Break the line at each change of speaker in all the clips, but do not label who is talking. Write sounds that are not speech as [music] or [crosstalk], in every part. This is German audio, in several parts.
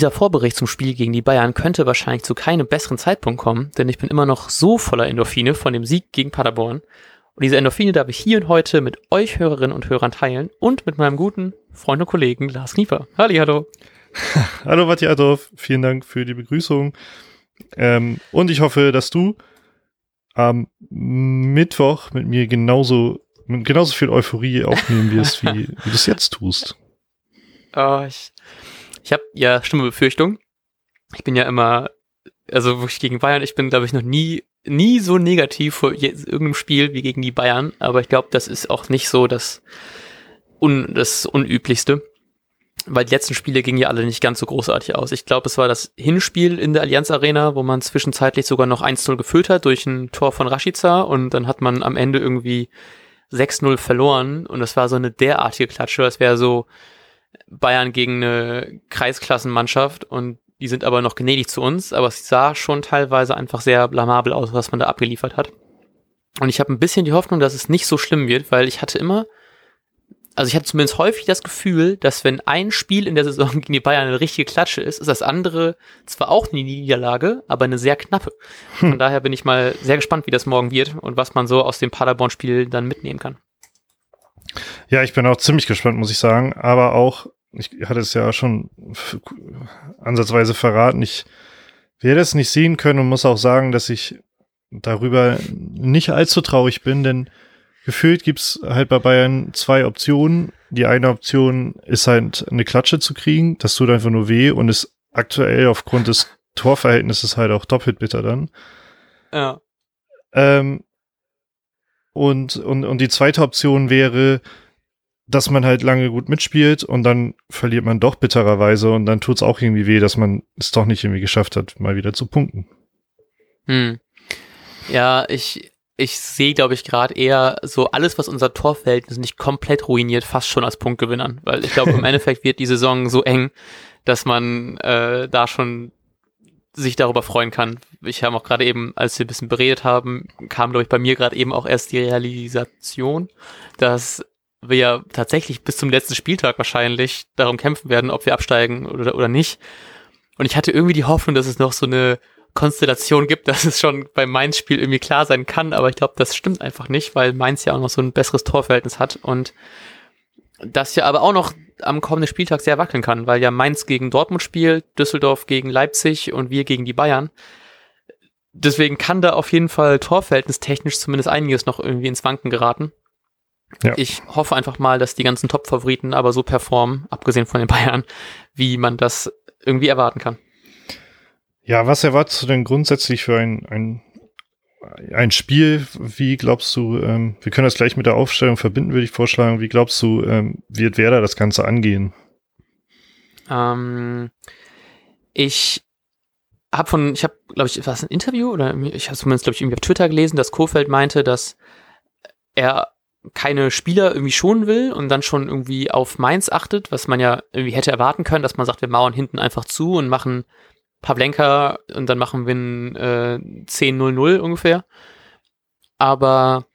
dieser Vorbericht zum Spiel gegen die Bayern könnte wahrscheinlich zu keinem besseren Zeitpunkt kommen, denn ich bin immer noch so voller Endorphine von dem Sieg gegen Paderborn. Und diese Endorphine darf ich hier und heute mit euch Hörerinnen und Hörern teilen und mit meinem guten Freund und Kollegen Lars Knieper. Halli, hallo. [laughs]
hallo Matthias Adolf, vielen Dank für die Begrüßung. Ähm, und ich hoffe, dass du am Mittwoch mit mir genauso, mit genauso viel Euphorie aufnehmen wirst, wie, wie [laughs] du es jetzt tust.
Oh, ich ich habe ja schlimme Befürchtung. Ich bin ja immer, also wirklich gegen Bayern, ich bin, glaube ich, noch nie, nie so negativ vor irgendeinem Spiel wie gegen die Bayern, aber ich glaube, das ist auch nicht so das, un, das Unüblichste. Weil die letzten Spiele gingen ja alle nicht ganz so großartig aus. Ich glaube, es war das Hinspiel in der Allianz Arena, wo man zwischenzeitlich sogar noch 1-0 gefüllt hat durch ein Tor von Rashica und dann hat man am Ende irgendwie 6-0 verloren und das war so eine derartige Klatsche. Das wäre so, Bayern gegen eine Kreisklassenmannschaft und die sind aber noch gnädig zu uns, aber es sah schon teilweise einfach sehr blamabel aus, was man da abgeliefert hat. Und ich habe ein bisschen die Hoffnung, dass es nicht so schlimm wird, weil ich hatte immer, also ich hatte zumindest häufig das Gefühl, dass wenn ein Spiel in der Saison [laughs] gegen die Bayern eine richtige Klatsche ist, ist das andere zwar auch eine Niederlage, aber eine sehr knappe. Von hm. daher bin ich mal sehr gespannt, wie das morgen wird und was man so aus dem Paderborn-Spiel dann mitnehmen kann.
Ja, ich bin auch ziemlich gespannt, muss ich sagen. Aber auch, ich hatte es ja schon ansatzweise verraten, ich werde es nicht sehen können und muss auch sagen, dass ich darüber nicht allzu traurig bin, denn gefühlt gibt's halt bei Bayern zwei Optionen. Die eine Option ist halt eine Klatsche zu kriegen, das tut einfach nur weh und ist aktuell aufgrund des Torverhältnisses halt auch doppelt bitter dann.
Ja.
Ähm, und, und, und die zweite Option wäre, dass man halt lange gut mitspielt und dann verliert man doch bittererweise und dann tut's auch irgendwie weh, dass man es doch nicht irgendwie geschafft hat, mal wieder zu punkten.
Hm. Ja, ich, ich sehe, glaube ich, gerade eher so alles, was unser Torverhältnis nicht komplett ruiniert, fast schon als Punktgewinnern. Weil ich glaube, im [laughs] Endeffekt wird die Saison so eng, dass man äh, da schon sich darüber freuen kann. Ich habe auch gerade eben, als wir ein bisschen beredet haben, kam, glaube ich, bei mir gerade eben auch erst die Realisation, dass wir ja tatsächlich bis zum letzten Spieltag wahrscheinlich darum kämpfen werden, ob wir absteigen oder, oder nicht. Und ich hatte irgendwie die Hoffnung, dass es noch so eine Konstellation gibt, [laughs] dass es schon beim Mainz-Spiel irgendwie klar sein kann, aber ich glaube, das stimmt einfach nicht, weil Mainz ja auch noch so ein besseres Torverhältnis hat und das ja aber auch noch am kommenden Spieltag sehr wackeln kann, weil ja Mainz gegen Dortmund spielt, Düsseldorf gegen Leipzig und wir gegen die Bayern. Deswegen kann da auf jeden Fall torverhältnistechnisch zumindest einiges noch irgendwie ins Wanken geraten. Ja. Ich hoffe einfach mal, dass die ganzen Top-Favoriten aber so performen, abgesehen von den Bayern, wie man das irgendwie erwarten kann.
Ja, was erwartest du denn grundsätzlich für ein, ein ein Spiel, wie glaubst du, ähm, wir können das gleich mit der Aufstellung verbinden, würde ich vorschlagen, wie glaubst du, ähm, wird Werder das Ganze angehen?
Ähm, ich habe von, ich habe, glaube ich, was ein Interview oder ich habe zumindest, glaube ich, irgendwie auf Twitter gelesen, dass Kofeld meinte, dass er keine Spieler irgendwie schonen will und dann schon irgendwie auf Mainz achtet, was man ja irgendwie hätte erwarten können, dass man sagt, wir mauern hinten einfach zu und machen Pavlenka und dann machen wir ein äh, 10-0-0 ungefähr. Aber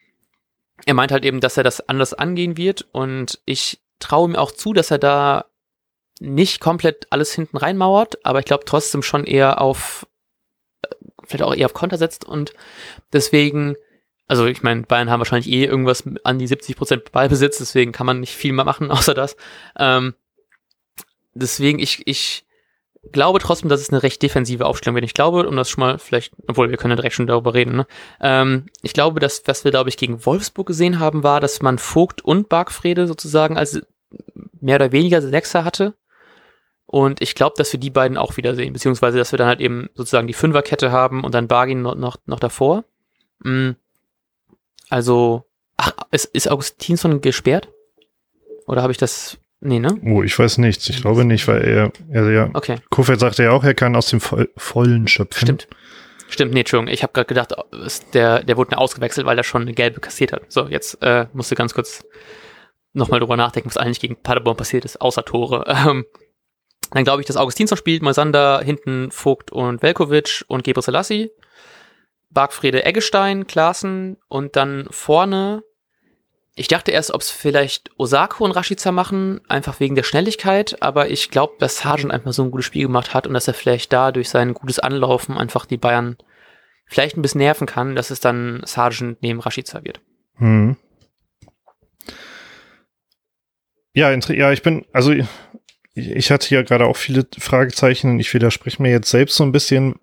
er meint halt eben, dass er das anders angehen wird und ich traue ihm auch zu, dass er da nicht komplett alles hinten reinmauert, aber ich glaube trotzdem schon eher auf, äh, vielleicht auch eher auf Konter setzt und deswegen, also ich meine, Bayern haben wahrscheinlich eh irgendwas an die 70% Ballbesitz, deswegen kann man nicht viel mehr machen [laughs] außer das. Ähm, deswegen, ich, ich glaube trotzdem, dass es eine recht defensive Aufstellung wird. Ich glaube, um das schon mal vielleicht, obwohl wir können ja direkt schon darüber reden, ne? ähm, ich glaube, dass, was wir, glaube ich, gegen Wolfsburg gesehen haben, war, dass man Vogt und Bargfrede sozusagen als mehr oder weniger Sechser hatte. Und ich glaube, dass wir die beiden auch wiedersehen, beziehungsweise, dass wir dann halt eben sozusagen die Fünferkette haben und dann Bargin noch, noch, noch davor. Mhm. Also, ach, ist, ist Augustinsson gesperrt? Oder habe ich das Nee, ne?
Oh, ich weiß nichts. Ich glaube nicht, weil er, er ja,
okay.
Kofeld sagte ja auch, er kann aus dem Voll, Vollen schöpfen.
Stimmt. Stimmt, nee, Entschuldigung. Ich habe gerade gedacht, der, der wurde ausgewechselt, weil er schon eine gelbe kassiert hat. So, jetzt äh, musst du ganz kurz nochmal drüber nachdenken, was eigentlich gegen Paderborn passiert ist, außer Tore. [laughs] Ähm, dann glaube ich, dass Augustinsson spielt, Moisander, hinten Vogt und Velkovic und Gebre Selassie. Bargfrede Eggestein, Klaassen und dann vorne ich dachte erst, ob es vielleicht Osako und Rashica machen, einfach wegen der Schnelligkeit, aber ich glaube, dass Sargent einfach so ein gutes Spiel gemacht hat und dass er vielleicht da durch sein gutes Anlaufen einfach die Bayern vielleicht ein bisschen nerven kann, dass es dann Sargent neben Rashica wird. Hm.
Ja, ja, ich bin, also ich hatte ja gerade auch viele Fragezeichen. Ich widerspreche mir jetzt selbst so ein bisschen.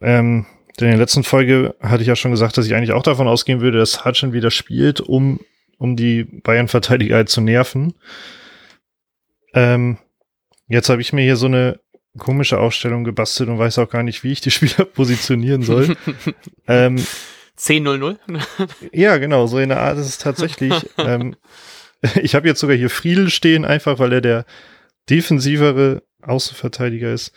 Ähm, denn in der letzten Folge hatte ich ja schon gesagt, dass ich eigentlich auch davon ausgehen würde, dass Hutchin wieder spielt, um, um die Bayern-Verteidiger halt zu nerven. Ähm, jetzt habe ich mir hier so eine komische Aufstellung gebastelt und weiß auch gar nicht, wie ich die [laughs] Spieler positionieren soll. [laughs]
ähm, 10-0-0?
ja, genau, so in der Art ist es tatsächlich. [laughs] ähm, ich habe jetzt sogar hier Friedel stehen, einfach weil er der defensivere Außenverteidiger ist.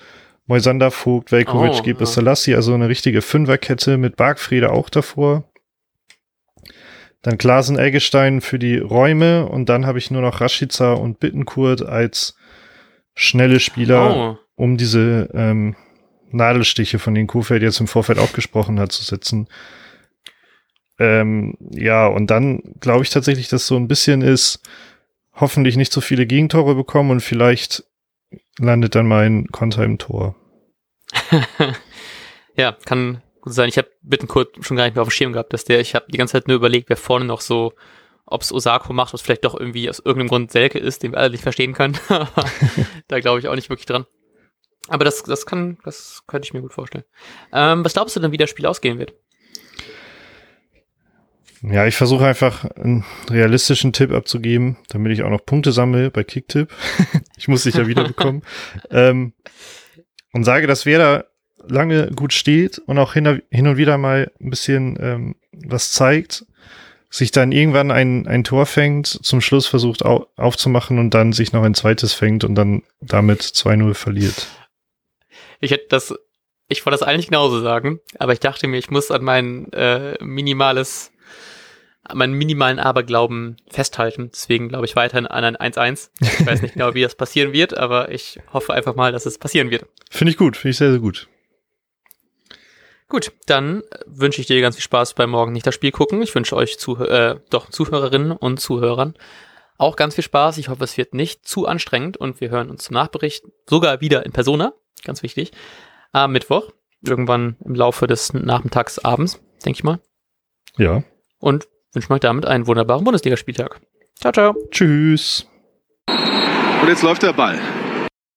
Moisander, Vogt, Velkovic, oh, Gebre ja. Salassi, also eine richtige Fünferkette mit Bargfriede auch davor. Dann Klasen Eggestein für die Räume und dann habe ich nur noch Rashica und Bittenkurt als schnelle Spieler, oh. um diese ähm, Nadelstiche, von denen Kofeld jetzt im Vorfeld auch gesprochen hat, zu setzen. Ähm, ja, und dann glaube ich tatsächlich, dass so ein bisschen ist, hoffentlich nicht so viele Gegentore bekommen und vielleicht landet dann mein Konter im Tor. [laughs]
ja, kann gut sein. Ich habe Bittenkurt schon gar nicht mehr auf dem Schirm gehabt, dass der, ich habe die ganze Zeit nur überlegt, wer vorne noch so, ob es Osako macht, was vielleicht doch irgendwie aus irgendeinem Grund Selke ist, den wir alle nicht verstehen können. [laughs] [laughs] da glaube ich auch nicht wirklich dran. Aber das, das kann, das könnte ich mir gut vorstellen. Ähm, was glaubst du denn, wie das Spiel ausgehen wird?
Ja, ich versuche einfach einen realistischen Tipp abzugeben, damit ich auch noch Punkte sammle bei Kicktipp. [laughs] ich muss dich ja wieder bekommen. ähm, und sage, dass wer da lange gut steht und auch hin, hin und wieder mal ein bisschen ähm, was zeigt, sich dann irgendwann ein, ein Tor fängt, zum Schluss versucht au aufzumachen und dann sich noch ein zweites fängt und dann damit 2-0 verliert.
Ich hätte das, ich wollte das eigentlich genauso sagen, aber ich dachte mir, ich muss an mein äh, minimales meinen minimalen Aberglauben festhalten. Deswegen glaube ich weiterhin an ein 1-1. Ich weiß nicht genau, wie das passieren wird, aber ich hoffe einfach mal, dass es passieren wird.
Finde ich gut, finde ich sehr, sehr gut.
Gut, dann wünsche ich dir ganz viel Spaß beim Morgen nicht das Spiel gucken. Ich wünsche euch Zuh äh, doch Zuhörerinnen und Zuhörern auch ganz viel Spaß. Ich hoffe, es wird nicht zu anstrengend und wir hören uns zum Nachbericht sogar wieder in Persona. Ganz wichtig. Am Mittwoch, irgendwann im Laufe des Nachmittags abends, denke ich mal.
Ja.
Und wünsche euch damit einen wunderbaren Bundesligaspieltag. Ciao, ciao.
Tschüss.
Und jetzt läuft der Ball.